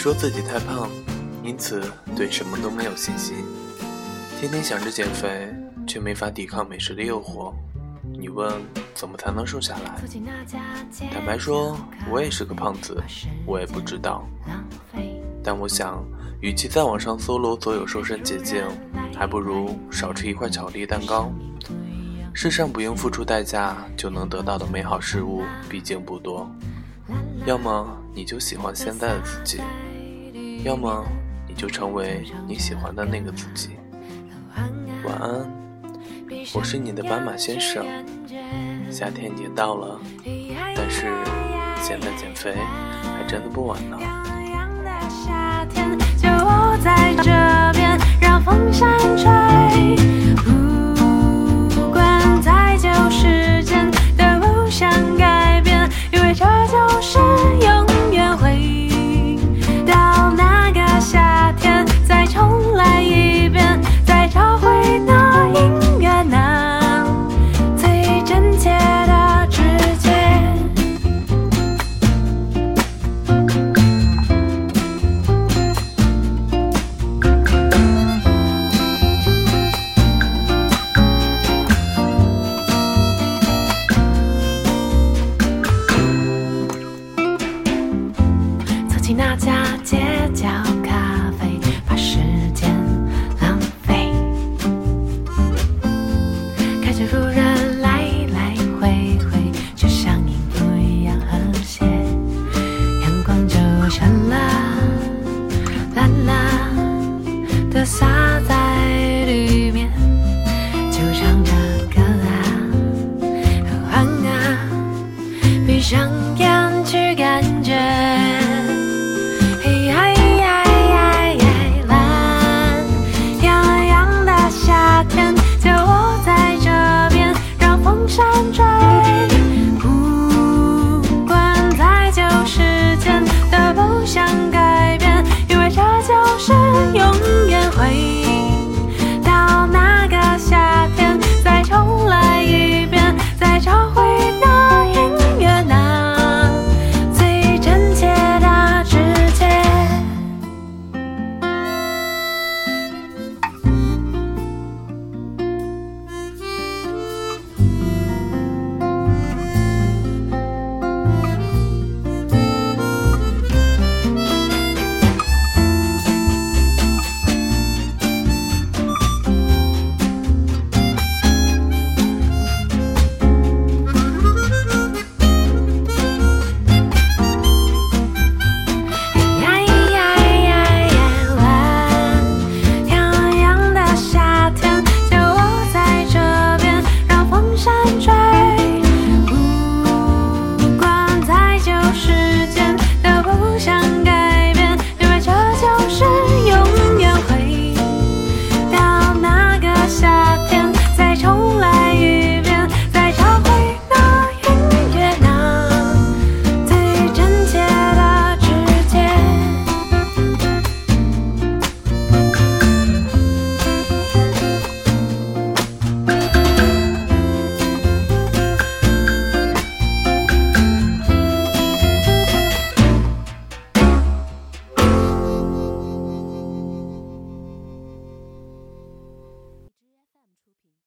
说自己太胖，因此对什么都没有信心，天天想着减肥，却没法抵抗美食的诱惑。你问怎么才能瘦下来？坦白说，我也是个胖子，我也不知道。但我想，与其在网上搜罗所有瘦身捷径，还不如少吃一块巧克力蛋糕。世上不用付出代价就能得到的美好事物，毕竟不多。要么你就喜欢现在的自己，要么你就成为你喜欢的那个自己。晚安，我是你的斑马先生。夏天已经到了，但是现在减肥还真的不晚呢。就在这边，让风扇。那家街角